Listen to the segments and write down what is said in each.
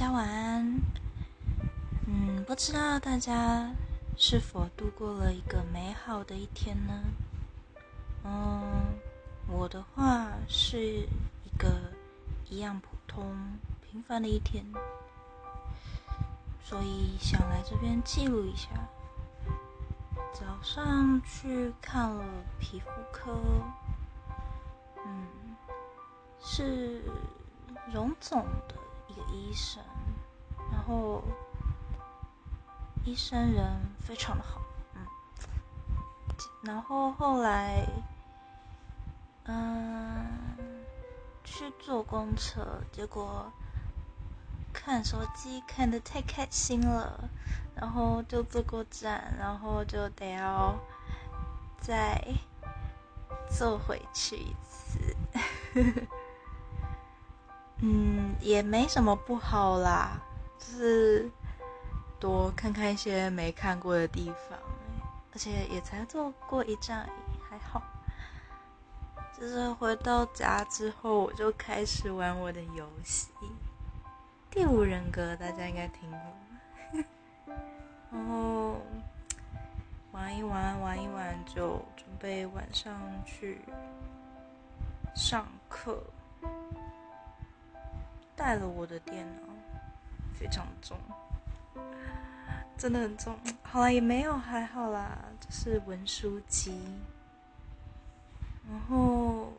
大家晚安。嗯，不知道大家是否度过了一个美好的一天呢？嗯，我的话是一个一样普通平凡的一天，所以想来这边记录一下。早上去看了皮肤科，嗯，是荣总的一个医生，然后医生人非常的好，嗯，然后后来，嗯，去坐公车，结果看手机看的太开心了。然后就坐过站，然后就得要再坐回去一次。嗯，也没什么不好啦，就是多看看一些没看过的地方，而且也才坐过一站，还好。就是回到家之后，我就开始玩我的游戏《第五人格》，大家应该听过。然后玩一玩，玩一玩，就准备晚上去上课。带了我的电脑，非常重，真的很重。好了，也没有，还好啦，就是文书机。然后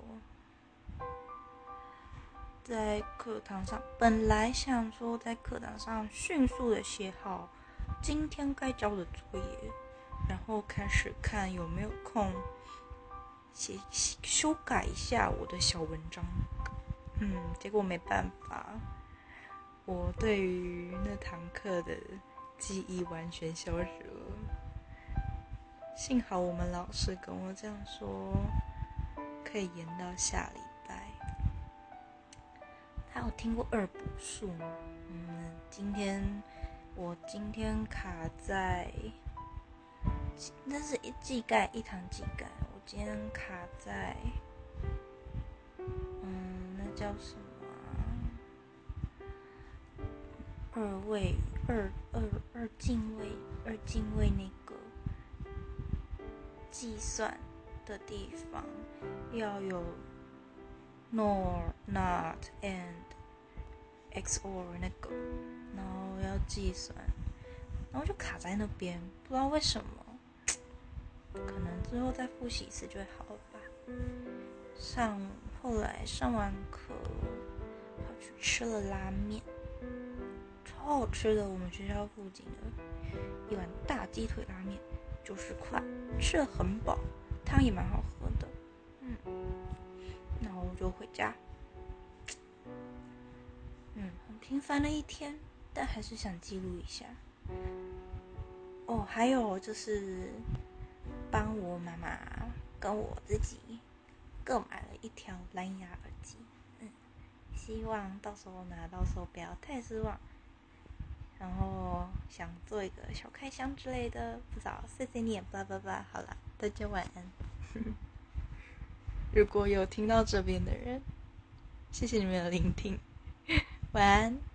在课堂上，本来想说在课堂上迅速的写好。今天该交的作业，然后开始看有没有空写修改一下我的小文章。嗯，结果没办法，我对于那堂课的记忆完全消失了。幸好我们老师跟我这样说，可以延到下礼拜。他有听过二补数吗？嗯，今天。我今天卡在，那是一季盖一堂季盖。我今天卡在，叫什么？二位二二二进位二进位那个计算的地方要有 nor not and x or 那个。然后要计算，然后就卡在那边，不知道为什么，可能之后再复习一次就会好了吧。上后来上完课，跑去吃了拉面，超好吃的，我们学校附近的一碗大鸡腿拉面，九十块，吃的很饱，汤也蛮好喝的，嗯，然后就回家，嗯，很平凡的一天。但还是想记录一下。哦，还有就是帮我妈妈跟我自己各买了一条蓝牙耳机，嗯，希望到时候拿到时候不要太失望。然后想做一个小开箱之类的，不知道谢谢你，叭叭叭，好了，大家晚安。如果有听到这边的人，谢谢你们的聆听，晚安。